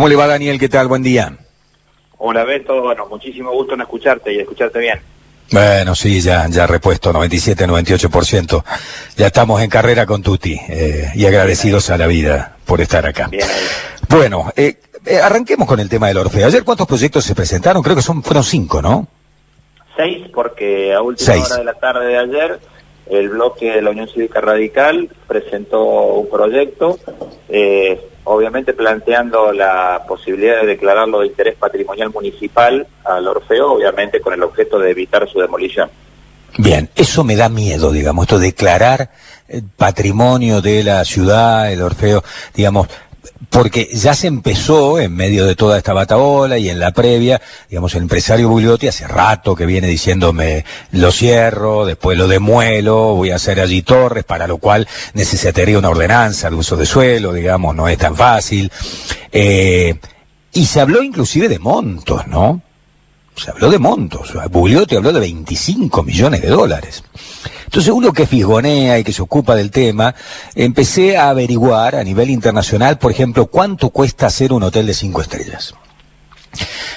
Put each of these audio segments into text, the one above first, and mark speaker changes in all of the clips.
Speaker 1: ¿Cómo le va Daniel? ¿Qué tal? Buen día.
Speaker 2: Hola Beto, bueno, muchísimo gusto en escucharte y escucharte bien.
Speaker 1: Bueno, sí, ya, ya repuesto 97, 98%. Ya estamos en carrera con Tuti eh, y agradecidos a la vida por estar acá.
Speaker 2: Bien.
Speaker 1: Bueno, eh, eh, arranquemos con el tema del Orfeo. Ayer, ¿cuántos proyectos se presentaron? Creo que son fueron cinco, ¿no?
Speaker 2: Seis, porque a última
Speaker 1: Seis.
Speaker 2: hora de la tarde de ayer, el bloque de la Unión Cívica Radical presentó un proyecto, eh, obviamente planteando la posibilidad de declararlo de interés patrimonial municipal al Orfeo, obviamente con el objeto de evitar su demolición.
Speaker 1: Bien, eso me da miedo, digamos, esto de declarar eh, patrimonio de la ciudad, el Orfeo, digamos, porque ya se empezó en medio de toda esta bataola y en la previa, digamos, el empresario Bugliotti hace rato que viene diciéndome lo cierro, después lo demuelo, voy a hacer allí torres, para lo cual necesitaría una ordenanza de uso de suelo, digamos, no es tan fácil. Eh, y se habló inclusive de montos, ¿no? se habló de montos. Bugliotti habló de 25 millones de dólares. Entonces uno que fisgonea y que se ocupa del tema, empecé a averiguar a nivel internacional, por ejemplo, cuánto cuesta hacer un hotel de cinco estrellas.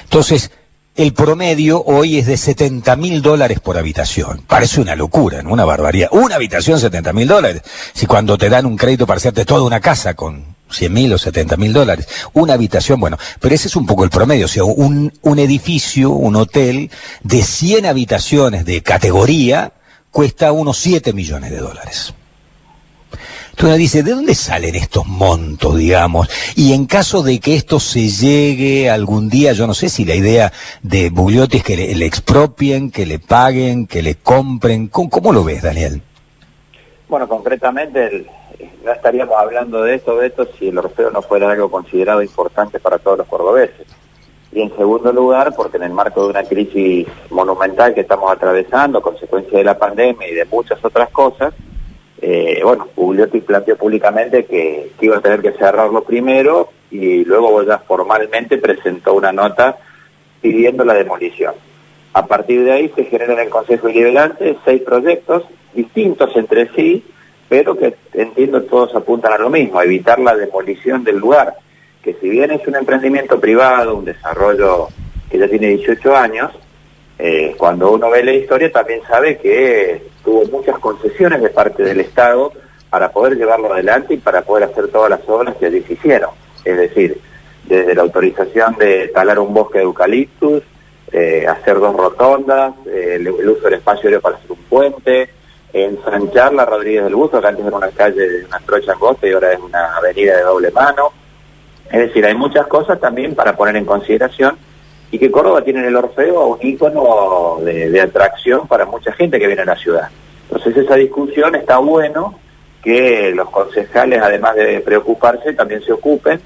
Speaker 1: Entonces, el promedio hoy es de 70 mil dólares por habitación. Parece una locura, ¿no? Una barbaridad. Una habitación, 70 mil dólares. Si cuando te dan un crédito para hacerte toda una casa con 100 mil o 70 mil dólares. Una habitación, bueno, pero ese es un poco el promedio. O sea, un, un edificio, un hotel de 100 habitaciones de categoría cuesta unos 7 millones de dólares. Entonces uno dice, ¿de dónde salen estos montos, digamos? Y en caso de que esto se llegue algún día, yo no sé si la idea de Bugliotti es que le, expropien, que le paguen, que le compren. ¿Cómo, lo ves, Daniel?
Speaker 2: Bueno, concretamente no estaríamos hablando de esto, Beto, si el Orfeo no fuera algo considerado importante para todos los cordobeses. Y en segundo lugar, porque en el marco de una crisis monumental que estamos atravesando, consecuencia de la pandemia y de muchas otras cosas, eh, bueno, Bugliotti planteó públicamente que, iba a tener que cerrarlo primero y luego ya formalmente presentó una nota pidiendo la demolición. A partir de ahí se generan en el Consejo Deliberante seis proyectos distintos entre sí, pero que entiendo todos apuntan a lo mismo, evitar la demolición del lugar, que si bien es un emprendimiento privado, un desarrollo que ya tiene 18 años, eh, cuando uno ve la historia también sabe que tuvo muchas concesiones de parte del Estado para poder llevarlo adelante y para poder hacer todas las obras que allí se hicieron. Es decir, desde la autorización de talar un bosque de eucaliptus, eh, hacer dos rotondas, eh, el, uso del espacio aéreo para hacer un puente, ensanchar la Rodríguez del Busto, que antes era una calle de una trocha angosta y ahora es una avenida de doble mano. Es decir, hay muchas cosas también para poner en consideración y que Córdoba tiene en el Orfeo un ícono de, de atracción para mucha gente que viene a la ciudad. Entonces esa discusión está bueno que los concejales, además de preocuparse, también se ocupen.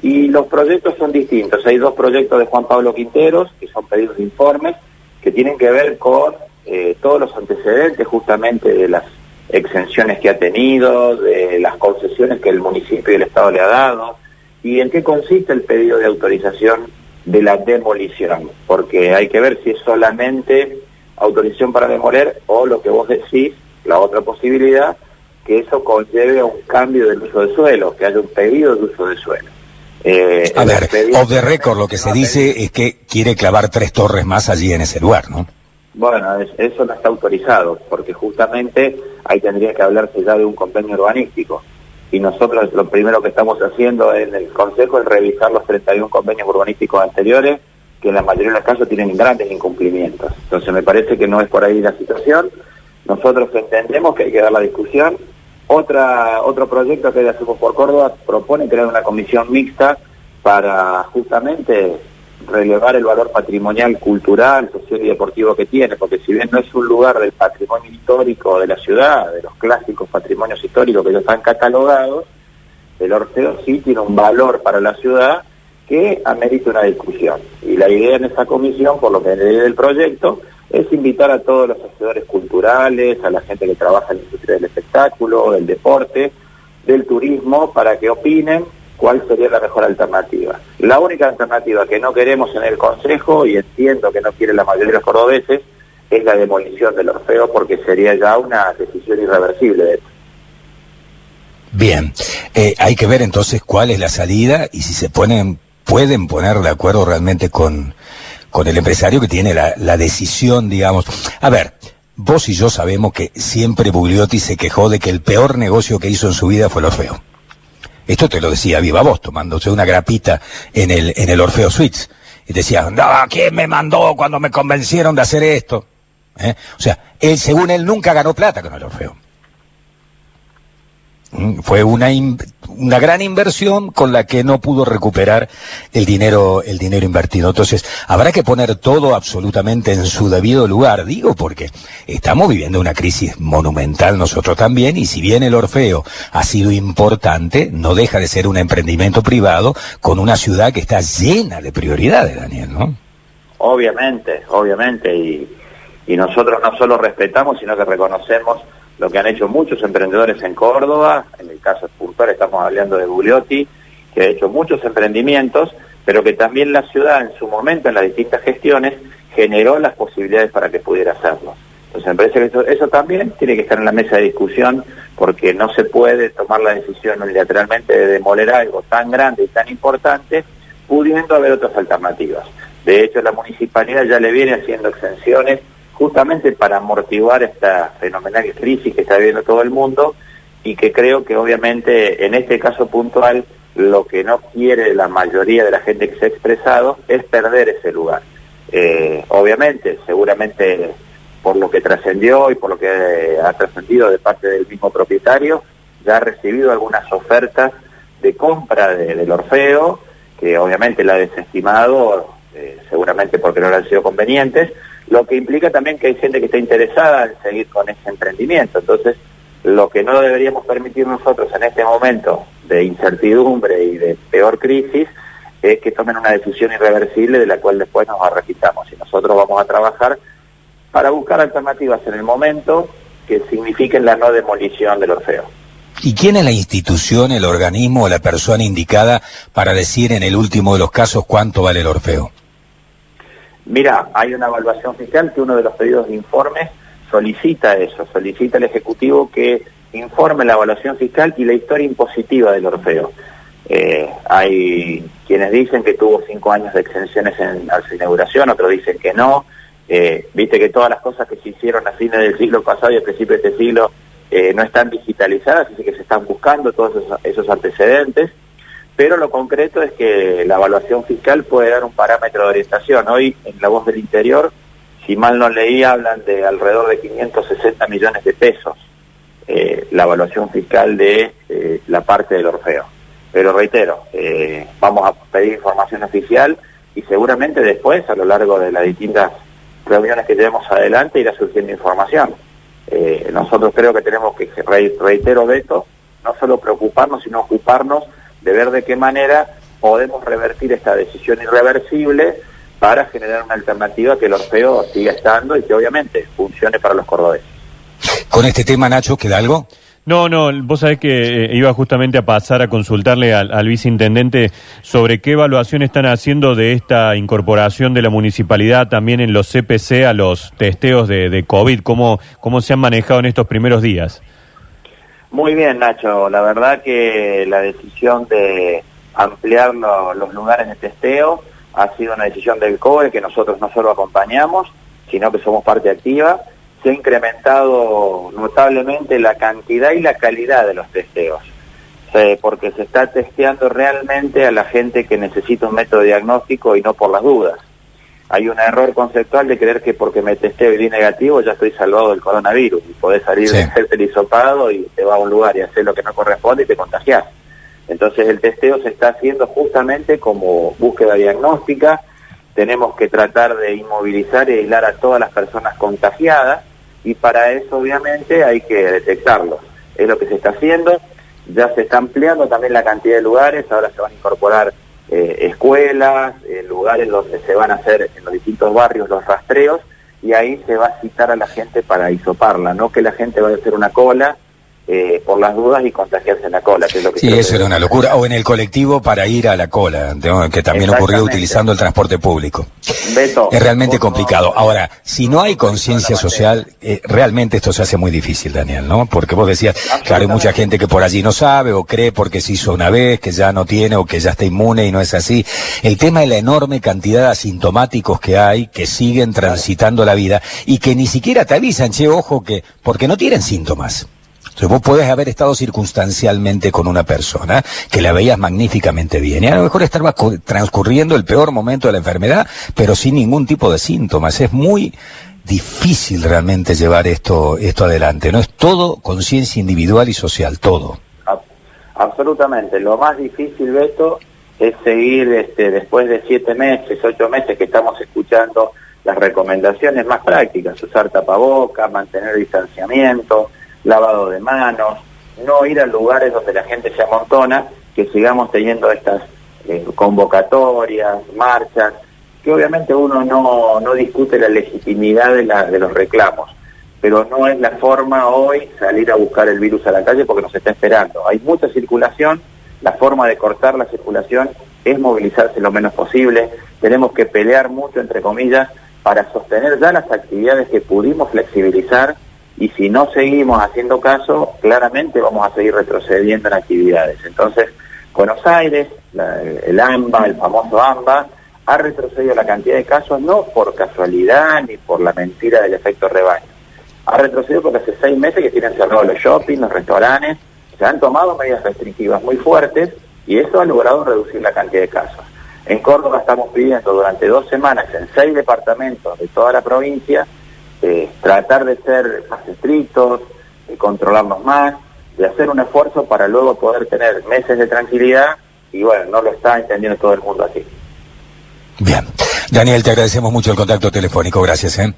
Speaker 2: Y los proyectos son distintos. Hay dos proyectos de Juan Pablo Quinteros, que son pedidos de informes, que tienen que ver con eh, todos los antecedentes justamente de las exenciones que ha tenido, de las concesiones que el municipio y el Estado le ha dado, y en qué consiste el pedido de autorización de la demolición, porque hay que ver si es solamente autorización para demoler o lo que vos decís, la otra posibilidad, que eso conlleve a un cambio del uso de suelo, que haya un pedido de uso de suelo. Eh,
Speaker 1: A ver, off the record lo que se dice es que quiere clavar tres torres más allí en ese lugar, ¿no?
Speaker 2: Bueno, es- eso no está autorizado, porque justamente ahí tendría que hablarse ya de un convenio urbanístico. Y nosotros lo primero que estamos haciendo en el Consejo es revisar los 31 convenios urbanísticos anteriores, que en la mayoría de los casos tienen grandes incumplimientos. Entonces me parece que no es por ahí la situación. Nosotros entendemos que hay que dar la discusión. Otra, otro proyecto que Hacemos por Córdoba propone crear una comisión mixta para justamente relevar el valor patrimonial, cultural, social y deportivo que tiene, porque si bien no es un lugar del patrimonio histórico de la ciudad, de los clásicos patrimonios históricos que ya están catalogados, el Orfeo sí tiene un valor para la ciudad que amerita una discusión. Y la idea en esa comisión, por lo que leí del proyecto, es invitar a todos los asesores culturales, a la gente que trabaja en la industria del espectáculo, del deporte, del turismo, para que opinen cuál sería la mejor alternativa. La única alternativa que no queremos en el Consejo, y entiendo que no quiere la mayoría de los cordobeses, es la demolición del Orfeo, porque sería ya una decisión irreversible de esto.
Speaker 1: Bien, eh, hay que ver entonces cuál es la salida y si se ponen pueden poner de acuerdo realmente con, con el empresario que tiene la, la decisión, digamos. A ver, vos y yo sabemos que siempre Bugliotti se quejó de que el peor negocio que hizo en su vida fue el Orfeo. Esto te lo decía viva voz, tomándose una grapita en el, en el Orfeo Suites. Y decía, no, ¿quién me mandó cuando me convencieron de hacer esto? ¿Eh? O sea, él, según él, nunca ganó plata con el Orfeo. Fue una, una gran inversión con la que no pudo recuperar el dinero, el dinero invertido. Entonces, habrá que poner todo absolutamente en su debido lugar, digo, porque estamos viviendo una crisis monumental nosotros también, y si bien el Orfeo ha sido importante, no deja de ser un emprendimiento privado con una ciudad que está llena de prioridades, Daniel, ¿no?
Speaker 2: Obviamente, obviamente, y nosotros no solo respetamos, sino que reconocemos lo que han hecho muchos emprendedores en Córdoba, en el caso puntual estamos hablando de Bugliotti, que ha hecho muchos emprendimientos, pero que también la ciudad en su momento, en las distintas gestiones, generó las posibilidades para que pudiera hacerlo. Entonces me que eso también tiene que estar en la mesa de discusión, porque no se puede tomar la decisión unilateralmente de demoler algo tan grande y tan importante, pudiendo haber otras alternativas. De hecho, la municipalidad ya le viene haciendo exenciones justamente para amortiguar esta fenomenal crisis que está viviendo todo el mundo y que creo que obviamente en este caso puntual lo que no quiere la mayoría de la gente que se ha expresado es perder ese lugar. Eh, obviamente, seguramente por lo que trascendió y por lo que ha trascendido de parte del mismo propietario, ya ha recibido algunas ofertas de compra del Orfeo, que obviamente la ha desestimado, eh, seguramente porque no le han sido convenientes, lo que implica también que hay gente que está interesada en seguir con ese emprendimiento. Entonces, lo que no deberíamos permitir nosotros en este momento de incertidumbre y de peor crisis es que tomen una decisión irreversible de la cual después nos arrequitamos. Y nosotros vamos a trabajar para buscar alternativas en el momento que signifiquen la no demolición del Orfeo.
Speaker 1: ¿Y quién es la institución, el organismo o la persona indicada para decir en el último de los casos cuánto vale el Orfeo?
Speaker 2: Mira, hay una evaluación fiscal que uno de los pedidos de informes solicita eso, solicita al Ejecutivo que informe la evaluación fiscal y la historia impositiva del Orfeo. Eh, hay quienes dicen que tuvo cinco años de exenciones en, su inauguración, otros dicen que no. Eh, viste que todas las cosas que se hicieron a fines del siglo pasado y a principios de este siglo eh, no están digitalizadas, así que se están buscando todos esos antecedentes pero lo concreto es que la evaluación fiscal puede dar un parámetro de orientación. Hoy, en La Voz del Interior, si mal no leí, hablan de alrededor de 560 millones de pesos eh, la evaluación fiscal de eh, la parte del Orfeo. Pero reitero, eh, vamos a pedir información oficial y seguramente después, a lo largo de las distintas reuniones que tenemos adelante, irá surgiendo información. nosotros creo que tenemos que, reitero, Beto, no solo preocuparnos, sino ocuparnos de ver de qué manera podemos revertir esta decisión irreversible para generar una alternativa que el Orfeo siga estando y que obviamente funcione para los cordobeses.
Speaker 1: Con este tema, Nacho, ¿queda algo?
Speaker 3: No, no, vos sabés que eh, iba justamente a pasar a consultarle al, viceintendente sobre qué evaluación están haciendo de esta incorporación de la municipalidad también en los CPC a los testeos de, de COVID, cómo, cómo se han manejado en estos primeros días.
Speaker 2: Muy bien, Nacho. La verdad que la decisión de ampliar los lugares de testeo ha sido una decisión del COE que nosotros no solo acompañamos, sino que somos parte activa. Se ha incrementado notablemente la cantidad y la calidad de los testeos, porque se está testeando realmente a la gente que necesita un método diagnóstico y no por las dudas hay un error conceptual de creer que porque me testé y di negativo ya estoy salvado del coronavirus y podés salir de hacerte el hisopado y te va a un lugar y hacer lo que no corresponde y te contagias. Entonces el testeo se está haciendo justamente como búsqueda diagnóstica, tenemos que tratar de inmovilizar y aislar a todas las personas contagiadas y para eso obviamente hay que detectarlos. Es lo que se está haciendo, ya se está ampliando también la cantidad de lugares, ahora se van a incorporar eh, escuelas, eh, lugares donde se van a hacer en los distintos barrios los rastreos y ahí se va a citar a la gente para hisoparla, no que la gente vaya a hacer una cola eh, por las dudas y contagiarse en la cola, que es lo que
Speaker 1: Sí, eso era una locura. O en el colectivo para ir a la cola, que también ocurrió utilizando el transporte público. es realmente complicado. Ahora, si no hay conciencia social, eh, realmente esto se hace muy difícil, Daniel, ¿no? Porque vos decías, claro, hay mucha gente que por allí no sabe o cree porque se hizo una vez, que ya no tiene o que ya está inmune y no es así. El tema es la enorme cantidad de asintomáticos que hay, que siguen transitando la vida y que ni siquiera te avisan, che, ojo, que, porque no tienen síntomas. Vos podés haber estado circunstancialmente con una persona que la veías magníficamente bien y a lo mejor estaba transcurriendo el peor momento de la enfermedad, pero sin ningún tipo de síntomas. Es muy difícil realmente llevar esto, esto adelante. No es todo conciencia individual y social, todo.
Speaker 2: Absolutamente. Lo más difícil, de esto es seguir este, después de siete meses, ocho meses que estamos escuchando las recomendaciones más prácticas, usar tapaboca, mantener distanciamiento, lavado de manos, no ir a lugares donde la gente se amontona, que sigamos teniendo estas eh, convocatorias, marchas, que obviamente uno no, no discute la legitimidad de, la, de los reclamos, pero no es la forma hoy salir a buscar el virus a la calle porque nos está esperando. Hay mucha circulación, la forma de cortar la circulación es movilizarse lo menos posible, tenemos que pelear mucho, entre comillas, para sostener ya las actividades que pudimos flexibilizar y si no seguimos haciendo caso, claramente vamos a seguir retrocediendo en actividades. Entonces, Buenos Aires, el AMBA, el famoso AMBA, ha retrocedido la cantidad de casos no por casualidad ni por la mentira del efecto rebaño. Ha retrocedido porque hace seis meses que tienen cerrados los shopping, los restaurantes, se han tomado medidas restrictivas muy fuertes y eso ha logrado reducir la cantidad de casos. En Córdoba estamos pidiendo durante dos semanas en seis departamentos de toda la provincia eh, tratar de ser más estrictos, de controlarnos más, de hacer un esfuerzo para luego poder tener meses de tranquilidad y bueno, no lo está entendiendo todo el mundo así.
Speaker 1: Bien. Daniel, te agradecemos mucho el contacto telefónico. Gracias. ¿eh?